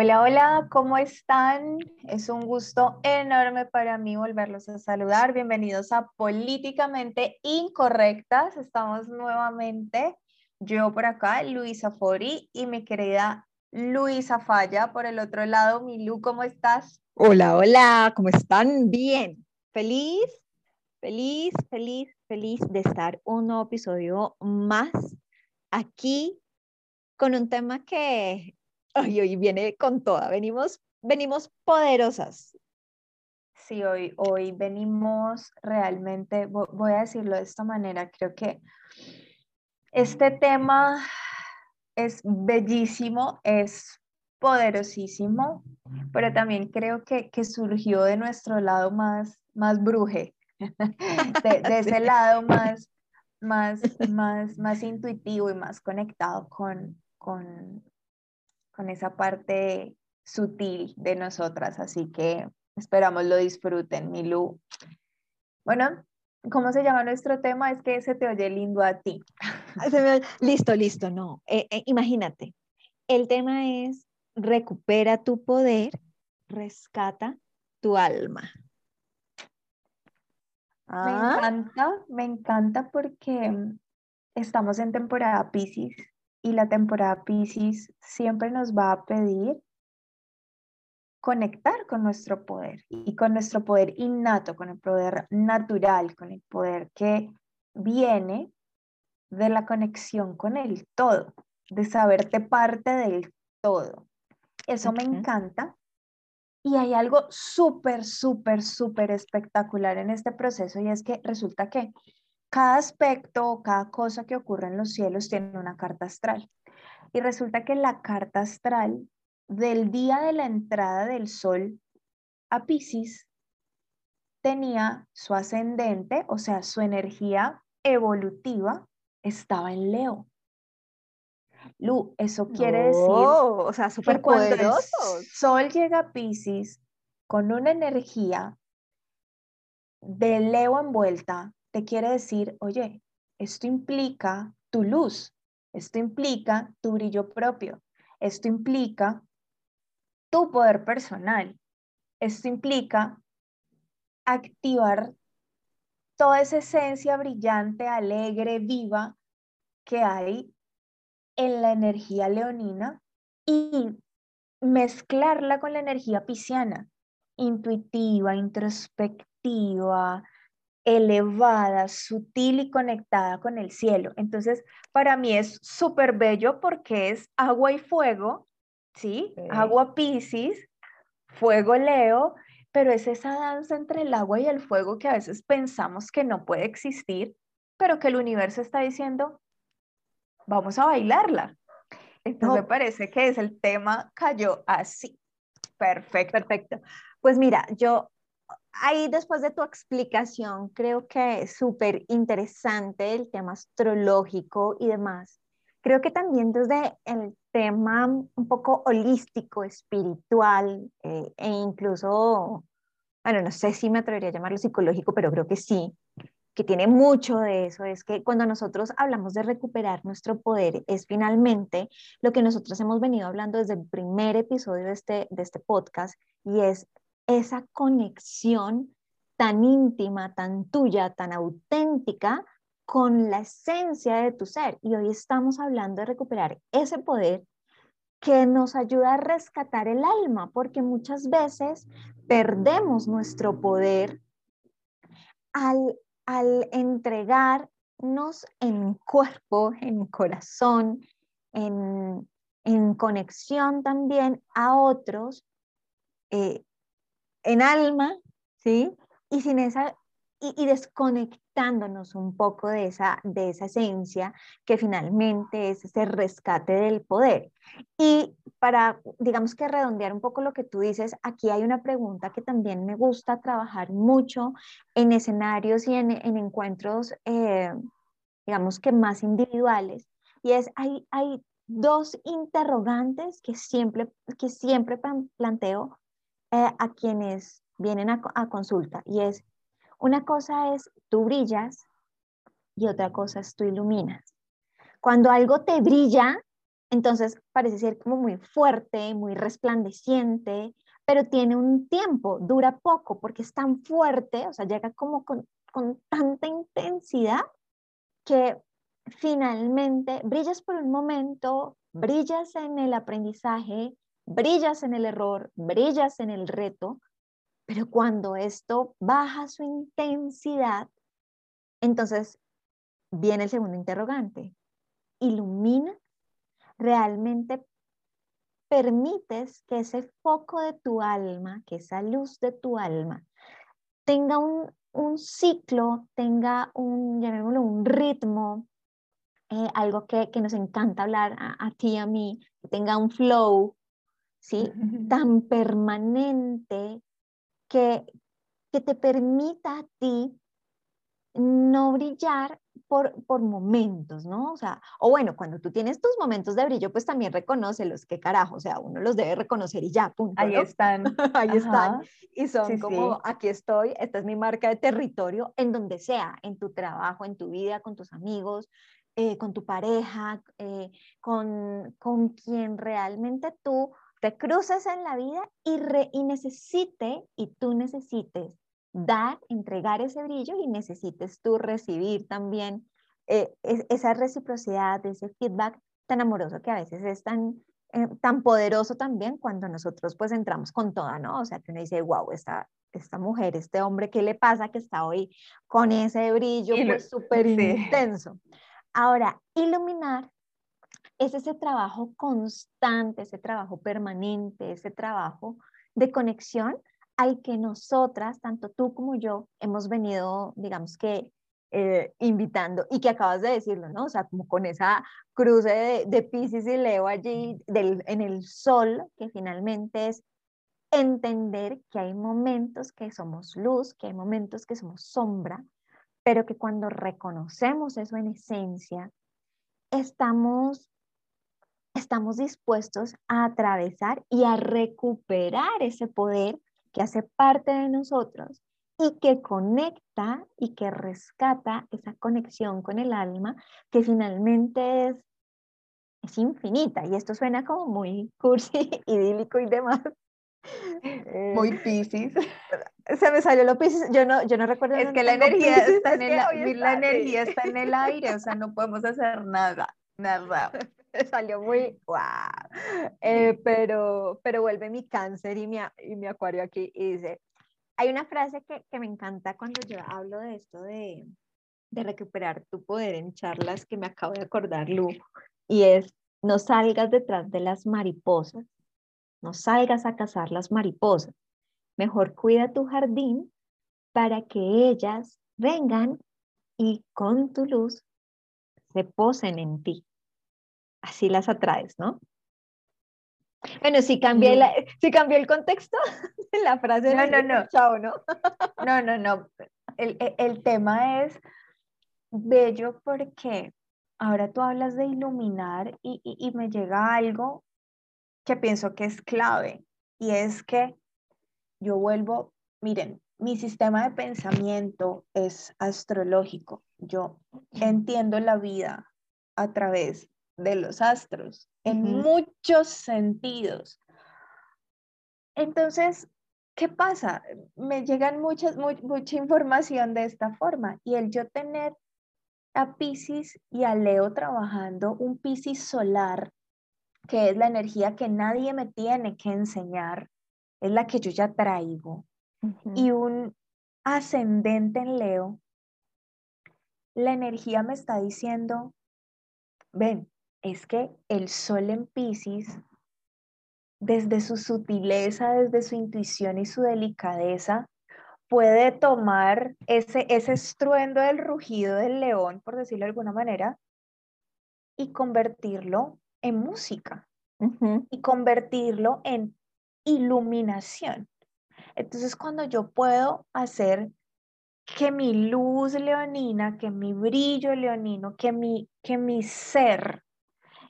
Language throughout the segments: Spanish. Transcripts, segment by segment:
Hola, hola, ¿cómo están? Es un gusto enorme para mí volverlos a saludar. Bienvenidos a Políticamente Incorrectas. Estamos nuevamente, yo por acá, Luisa Fori y mi querida Luisa Falla por el otro lado. Milu, ¿cómo estás? Hola, hola, ¿cómo están? Bien, feliz, feliz, feliz, feliz de estar un nuevo episodio más aquí con un tema que hoy viene con toda, venimos, venimos poderosas. Sí, hoy, hoy venimos realmente, voy a decirlo de esta manera, creo que este tema es bellísimo, es poderosísimo, pero también creo que, que surgió de nuestro lado más, más bruje, de, de ese lado más, más, más, más intuitivo y más conectado con, con, con esa parte sutil de nosotras. Así que esperamos lo disfruten, Milu. Bueno, ¿cómo se llama nuestro tema? Es que se te oye lindo a ti. Listo, listo, no. Eh, eh, imagínate, el tema es recupera tu poder, rescata tu alma. Me ah. encanta, me encanta porque estamos en temporada Pisces y la temporada Pisces siempre nos va a pedir conectar con nuestro poder y con nuestro poder innato, con el poder natural, con el poder que viene de la conexión con el todo, de saberte parte del todo. Eso me encanta. Y hay algo súper, súper, súper espectacular en este proceso y es que resulta que cada aspecto, cada cosa que ocurre en los cielos tiene una carta astral. Y resulta que la carta astral del día de la entrada del sol a Pisces tenía su ascendente, o sea, su energía evolutiva estaba en Leo. Lu, eso quiere decir o sea, super poderoso. Sol llega a Pisces con una energía de Leo envuelta, quiere decir, oye, esto implica tu luz, esto implica tu brillo propio, esto implica tu poder personal, esto implica activar toda esa esencia brillante, alegre, viva que hay en la energía leonina y mezclarla con la energía pisciana, intuitiva, introspectiva, elevada, sutil y conectada con el cielo. Entonces, para mí es súper bello porque es agua y fuego, ¿sí? Agua Piscis, fuego Leo, pero es esa danza entre el agua y el fuego que a veces pensamos que no puede existir, pero que el universo está diciendo, vamos a bailarla. Entonces me parece que es el tema cayó así. Perfecto. Perfecto. Pues mira, yo ahí después de tu explicación, creo que es súper interesante el tema astrológico y demás. Creo que también desde el tema un poco holístico, espiritual eh, e incluso, bueno, no sé si me atrevería a llamarlo psicológico, pero creo que sí, que tiene mucho de eso, es que cuando nosotros hablamos de recuperar nuestro poder, es finalmente lo que nosotros hemos venido hablando desde el primer episodio de este, de este podcast, y es esa conexión tan íntima, tan tuya, tan auténtica con la esencia de tu ser. Y hoy estamos hablando de recuperar ese poder que nos ayuda a rescatar el alma, porque muchas veces perdemos nuestro poder al al entregarnos en cuerpo, en corazón, en, conexión también a otros, eh, en alma, ¿sí? Y sin esa y, desconectándonos un poco de esa, de esa esencia que finalmente es ese rescate del poder. Y para, digamos que redondear un poco lo que tú dices, aquí hay una pregunta que también me gusta trabajar mucho en escenarios y en, encuentros, eh, digamos que más individuales, y es, hay, hay dos interrogantes que siempre, que siempre planteo eh, a quienes vienen a, consulta, y es, una cosa es tú brillas y otra cosa es tú iluminas. Cuando algo te brilla, Entonces parece ser como muy fuerte, muy resplandeciente, pero tiene un tiempo, dura poco porque es tan fuerte, o sea, llega como con, con tanta intensidad que finalmente brillas por un momento, brillas en el aprendizaje, brillas en el error, brillas en el reto, pero cuando esto baja su intensidad, entonces viene el segundo interrogante. ¿Ilumina? ¿Realmente permites que ese foco de tu alma, que esa luz de tu alma, tenga un, ciclo, tenga un, llamémoslo, un ritmo, eh, algo que, nos encanta hablar a, a ti y a mí, que tenga un flow, ¿sí? Tan permanente que, que te permita a ti no brillar por, por, momentos, ¿no? O sea, o bueno, cuando tú tienes tus momentos de brillo, pues también los qué carajo, o sea, uno los debe reconocer y ya, punto. Ahí están. Ahí están. Y son como, aquí estoy, esta es mi marca de territorio, en donde sea, en tu trabajo, en tu vida, con tus amigos, eh, con tu pareja, eh, con, con quien realmente tú te cruces en la vida y, y necesite, y tú necesites dar, entregar ese brillo y necesites tú recibir también eh, esa reciprocidad, ese feedback tan amoroso que a veces es tan, eh, tan poderoso también cuando nosotros pues entramos con toda, ¿no? O sea, que uno dice, wow, esta, esta mujer, este hombre, ¿qué le pasa que está hoy con ese brillo pues súper intenso? Ahora, iluminar es ese trabajo constante, ese trabajo permanente, ese trabajo de conexión al que nosotras, tanto tú como yo, hemos venido, digamos que, eh, invitando y que acabas de decirlo, ¿no? O sea, como con esa cruce de, de Pisces y Leo allí del, en el sol, que finalmente es entender que hay momentos que somos luz, que hay momentos que somos sombra, pero que cuando reconocemos eso en esencia, estamos estamos dispuestos a atravesar y a recuperar ese poder que hace parte de nosotros y que conecta y que rescata esa conexión con el alma que finalmente es, es infinita. Y esto suena como muy cursi, idílico y demás. Muy piscis. Se me salió lo piscis. Yo no, yo no recuerdo. Es que la energía, está en el, la energía está en el aire, o sea, no podemos hacer nada, nada. salió muy wow. Eh, pero, pero vuelve mi cáncer y mi, y mi acuario aquí y dice, hay una frase que, que, me encanta cuando yo hablo de esto de, de recuperar tu poder en charlas que me acabo de acordar, Lu, y es, no salgas detrás de las mariposas, no salgas a cazar las mariposas, mejor cuida tu jardín para que ellas vengan y con tu luz se posen en ti así las atraes, ¿no? Bueno, si cambié, la, si cambió el contexto la frase. No, no, no. Chao, ¿no? no, no, no. El, e, el, tema es bello porque ahora tú hablas de iluminar y, y, y me llega algo que pienso que es clave y es que yo vuelvo, miren, mi sistema de pensamiento es astrológico. Yo entiendo la vida a través de los astros en muchos sentidos. Entonces, ¿qué pasa? Me llegan muchas, mucha información de esta forma y el yo tener a Pisces y a Leo trabajando un Pisces solar, que es la energía que nadie me tiene que enseñar, es la que yo ya traigo, y un ascendente en Leo, la energía me está diciendo, ven, es que el sol en Pisces, desde su sutileza, desde su intuición y su delicadeza, puede tomar ese, ese estruendo del rugido del león, por decirlo de alguna manera, y convertirlo en música y convertirlo en iluminación. Entonces, cuando yo puedo hacer que mi luz leonina, que mi brillo leonino, que mi, que mi ser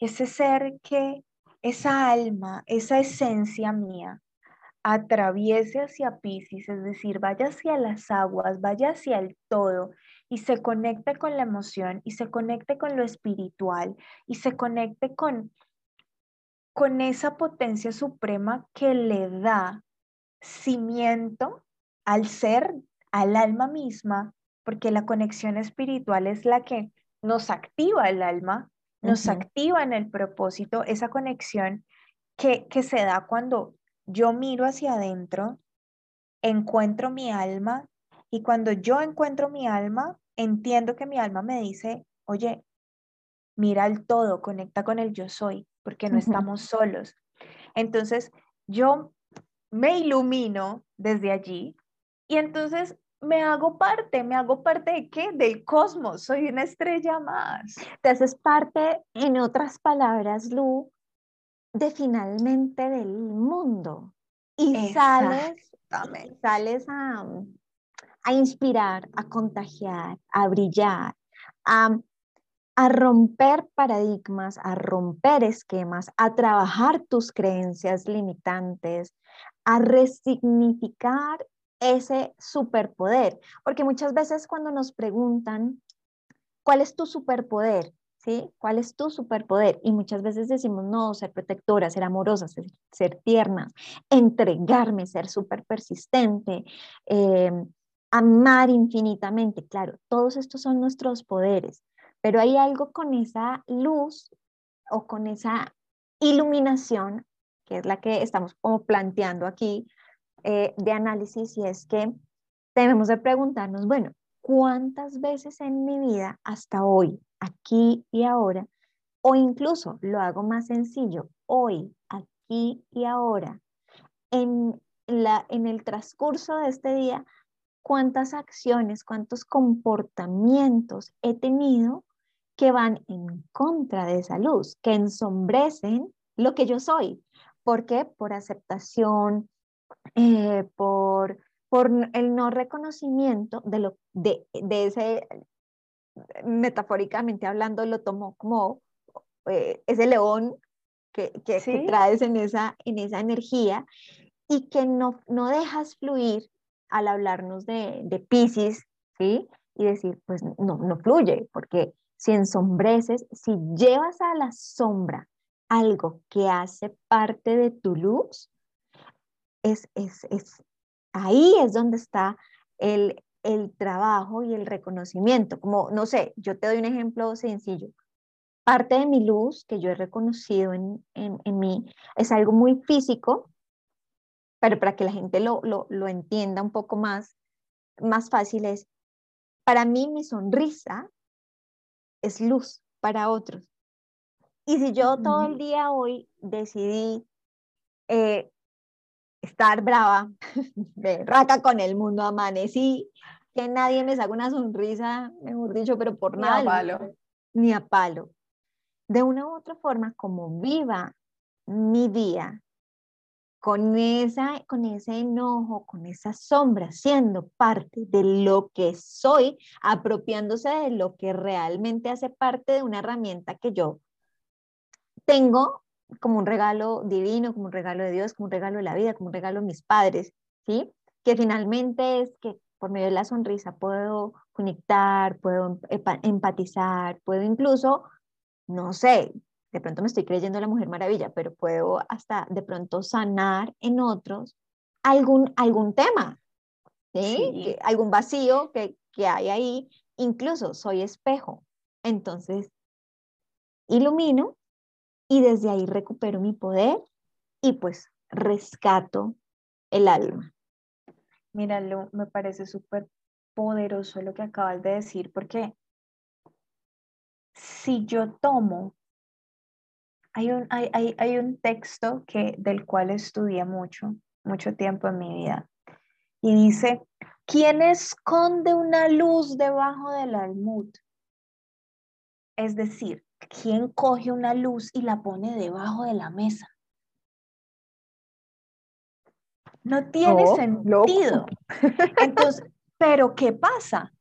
ese ser que, esa alma, esa esencia mía, atraviese hacia Pisces, es decir, vaya hacia las aguas, vaya hacia el todo y se conecte con la emoción y se conecte con lo espiritual y se conecte con, con esa potencia suprema que le da cimiento al ser, al alma misma, porque la conexión espiritual es la que nos activa el alma, nos activa en el propósito, esa conexión que, que se da cuando yo miro hacia adentro, encuentro mi alma y cuando yo encuentro mi alma, entiendo que mi alma me dice, oye, mira el todo, conecta con el yo soy, porque no estamos solos. Entonces, yo me ilumino desde allí y entonces me hago parte, me hago parte de qué? Del cosmos, soy una estrella más. Te haces parte, en otras palabras, Lu, de finalmente del mundo. Y sales, sales a, a inspirar, a contagiar, a brillar, a a romper paradigmas, a romper esquemas, a trabajar tus creencias limitantes, a resignificar ese superpoder. Porque muchas veces cuando nos preguntan, ¿cuál es tu superpoder? ¿Sí? ¿Cuál es tu superpoder? Y muchas veces decimos, no, ser protectora, ser amorosa, ser, tierna, entregarme, ser súper persistente, em, amar infinitamente. Claro, todos estos son nuestros poderes. Pero hay algo con esa luz o con esa iluminación, que es la que estamos como planteando aquí eh, de análisis, y es que debemos de preguntarnos, bueno, ¿cuántas veces en mi vida hasta hoy, aquí y ahora, o incluso lo hago más sencillo, hoy, aquí y ahora, en, la, en el transcurso de este día, cuántas acciones, cuántos comportamientos he tenido que van en contra de esa luz, que ensombrecen lo que yo soy. ¿Por qué? Por aceptación, eh, por, por el no reconocimiento de, lo, de, de ese, metafóricamente hablando, lo tomo como eh, ese león que, que, traes en esa, en esa energía y que no, no dejas fluir al hablarnos de, de Pisces, ¿sí? Y decir, pues no, no fluye, porque si ensombreces, si llevas a la sombra algo que hace parte de tu luz, es, es, es ahí es donde está el, el trabajo y el reconocimiento. Como, no sé, yo te doy un ejemplo sencillo. Parte de mi luz que yo he reconocido en, en, en mí es algo muy físico, pero para que la gente lo, lo, lo entienda un poco más, más fácil es, para mí mi sonrisa es luz para otros. Y si yo todo el día hoy decidí eh, estar brava, de raca con el mundo, amanecí, que nadie me saque una sonrisa, mejor dicho, pero por nada. Ni a palo. Ni a palo. De una u otra forma, como viva mi día con, esa, con ese enojo, con esa sombra, siendo parte de lo que soy, apropiándose de lo que realmente hace parte de una herramienta que yo tengo como un regalo divino, como un regalo de Dios, como un regalo de la vida, como un regalo de mis padres, ¿sí? Que finalmente es que por medio de la sonrisa puedo conectar, puedo empatizar, puedo incluso, no sé, de pronto me estoy creyendo la Mujer Maravilla, pero puedo hasta de pronto sanar en otros algún, algún tema, ¿sí? algún vacío que, que hay ahí, incluso soy espejo. Entonces, ilumino y desde ahí recupero mi poder y pues rescato el alma. Míralo, me parece súper poderoso lo que acabas de decir, porque si yo tomo hay un, hay, hay, hay un texto que, del cual estudié mucho, mucho tiempo en mi vida. Y dice, ¿quién esconde una luz debajo del almud? Es decir, ¿quién coge una luz y la pone debajo de la mesa? No tiene oh, sentido. Entonces, pero ¿qué pasa?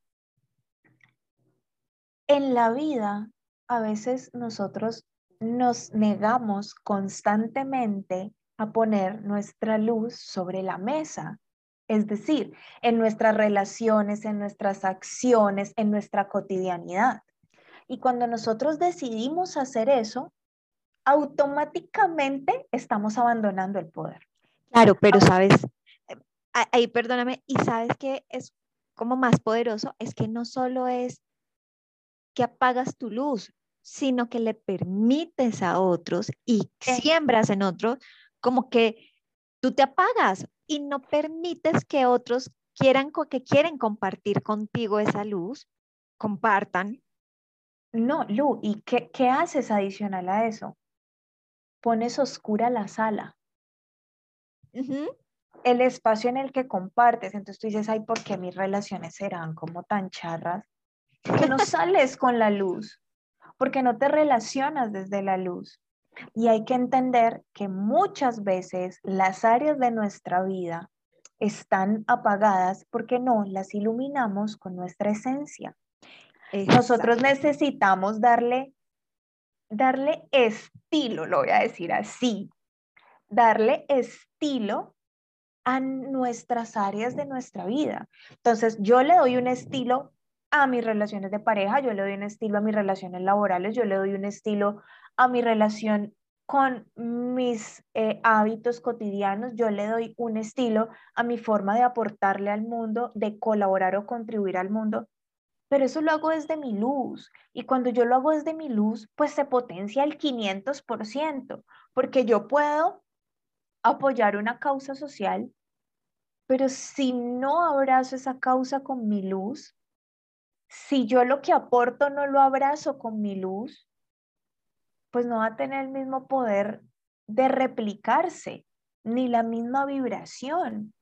En la vida, a veces nosotros nos negamos constantemente a poner nuestra luz sobre la mesa. Es decir, en nuestras relaciones, en nuestras acciones, en nuestra cotidianidad. Y cuando nosotros decidimos hacer eso, automáticamente estamos abandonando el poder. Claro, pero sabes, ahí perdóname, y sabes que es como más poderoso, es que no solo es que apagas tu luz, sino que le permites a otros y siembras en otros como que tú te apagas y no permites que otros quieran que quieren compartir contigo esa luz, compartan. No, Lu, ¿y qué, qué haces adicional a eso? Pones oscura la sala. El espacio en el que compartes. Entonces tú dices, ay, ¿por qué mis relaciones serán como tan charras? Que no sales con la luz, porque no te relacionas desde la luz. Y hay que entender que muchas veces las áreas de nuestra vida están apagadas porque no las iluminamos con nuestra esencia. Nosotros necesitamos darle, darle estilo, lo voy a decir así, darle estilo a nuestras áreas de nuestra vida. Entonces, yo le doy un estilo a mis relaciones de pareja, yo le doy un estilo a mis relaciones laborales, yo le doy un estilo a mi relación con mis eh, hábitos cotidianos, yo le doy un estilo a mi forma de aportarle al mundo, de colaborar o contribuir al mundo, pero eso lo hago desde mi luz. Y cuando yo lo hago desde mi luz, pues se potencia el 500%, porque yo puedo apoyar una causa social, pero si no abrazo esa causa con mi luz, si yo lo que aporto no lo abrazo con mi luz, pues no va a tener el mismo poder de replicarse, ni la misma vibración.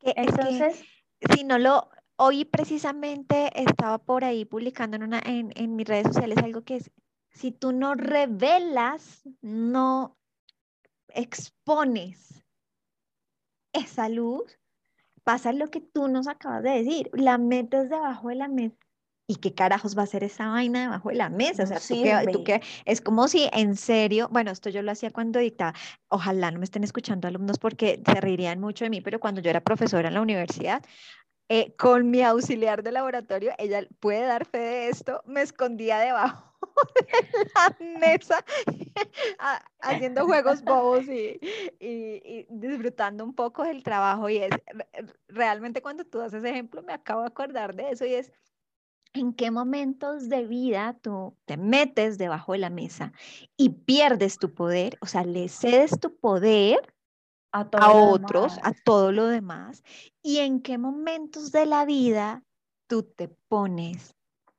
Entonces, si no lo, hoy precisamente estaba por ahí publicando en, una, en, en mis redes sociales algo que es, si tú no revelas, no expones esa luz, pasa lo que tú nos acabas de decir, la metes debajo de la mesa ¿y qué carajos va a ser esa vaina debajo de la mesa? O sea, ¿tú qué, es como si en serio, bueno, esto yo lo hacía cuando dictaba, ojalá no me estén escuchando alumnos porque se reirían mucho de mí, pero cuando yo era profesora en la universidad, eh, con mi auxiliar de laboratorio, ella puede dar fe de esto, me escondía debajo de la mesa haciendo juegos bobos y, y, disfrutando un poco del trabajo. Y es realmente cuando tú haces ejemplo, me acabo de acordar de eso y es en qué momentos de vida tú te metes debajo de la mesa y pierdes tu poder, o sea, le cedes tu poder a, otros, a todo lo demás, y en qué momentos de la vida tú te pones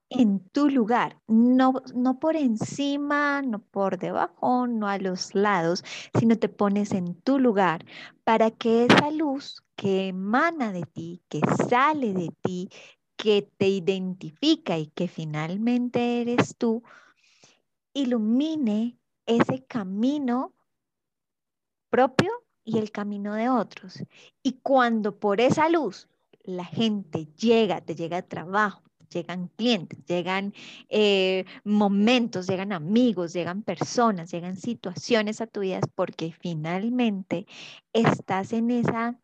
en tu lugar, no, no por encima, no por debajo, no a los lados, sino te pones en tu lugar para que esa luz que emana de ti, que sale de ti, que te identifica y que finalmente eres tú, ilumine ese camino propio y el camino de otros. Y cuando por esa luz la gente llega, te llega trabajo, llegan clientes, llegan eh, momentos, llegan amigos, llegan personas, llegan situaciones a tu vida, porque finalmente estás en esa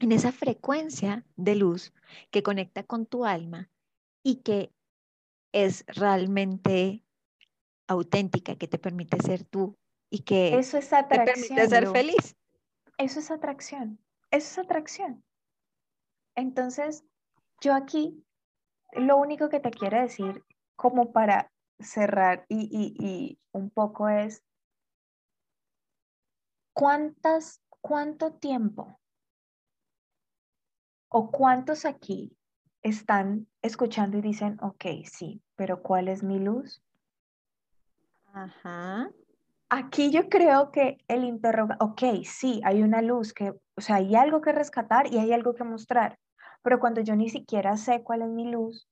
en esa frecuencia de luz que conecta con tu alma y que es realmente auténtica, que te permite ser tú y que Eso es te permite ser feliz. Eso es atracción, eso es atracción. Entonces, yo aquí lo único que te quiero decir como para cerrar y, y un poco es, ¿cuántas, cuánto tiempo ¿O cuántos aquí están escuchando y dicen, ok, sí, pero ¿cuál es mi luz? Ajá. Aquí yo creo que el interrogante, ok, sí, hay una luz que, o sea, hay algo que rescatar y hay algo que mostrar, pero cuando yo ni siquiera sé cuál es mi luz,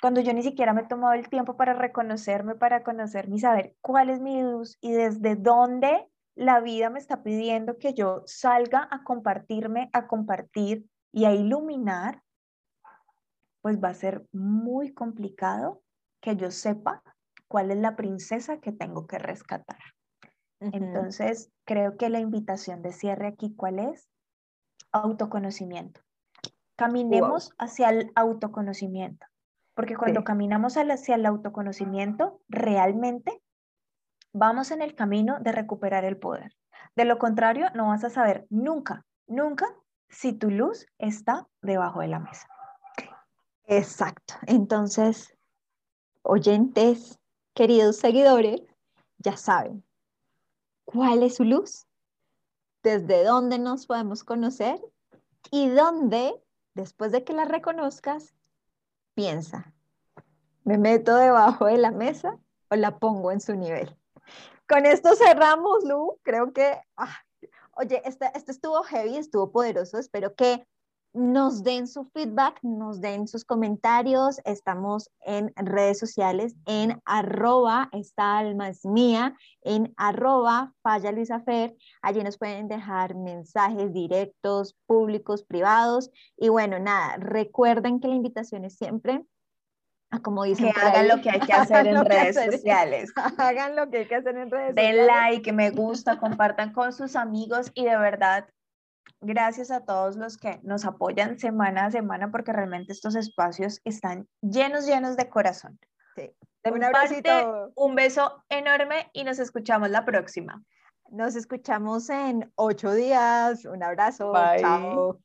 cuando yo ni siquiera me he tomado el tiempo para reconocerme, para conocerme y saber cuál es mi luz y desde dónde la vida me está pidiendo que yo salga a compartirme, a compartir y a iluminar, pues va a ser muy complicado que yo sepa cuál es la princesa que tengo que rescatar. Entonces, creo que la invitación de cierre aquí, ¿cuál es? Autoconocimiento. Caminemos hacia el autoconocimiento, porque cuando caminamos hacia el autoconocimiento, realmente vamos en el camino de recuperar el poder. De lo contrario, no vas a saber nunca, nunca si tu luz está debajo de la mesa. Exacto. Entonces, oyentes, queridos seguidores, ya saben cuál es su luz, desde dónde nos podemos conocer y dónde, después de que la reconozcas, piensa, ¿me meto debajo de la mesa o la pongo en su nivel? Con esto cerramos, Lu. Creo que, ah, oye, este, este estuvo heavy, estuvo poderoso. Espero que nos den su feedback, nos den sus comentarios. Estamos en redes sociales, en arroba, esta alma es mía, en arroba, falla Luisa. Allí nos pueden dejar mensajes directos, públicos, privados. Y bueno, nada, recuerden que la invitación es siempre como dicen que hagan lo que hay que hacer en redes sociales. hagan lo que hay que hacer en redes Den sociales. Den like, me gusta, compartan con sus amigos y de verdad Gracias a todos los que nos apoyan semana a semana porque realmente estos espacios están llenos, llenos de corazón. Sí. un abrazo. un beso enorme y nos escuchamos la próxima. Nos escuchamos en ocho días. Un abrazo. Chao.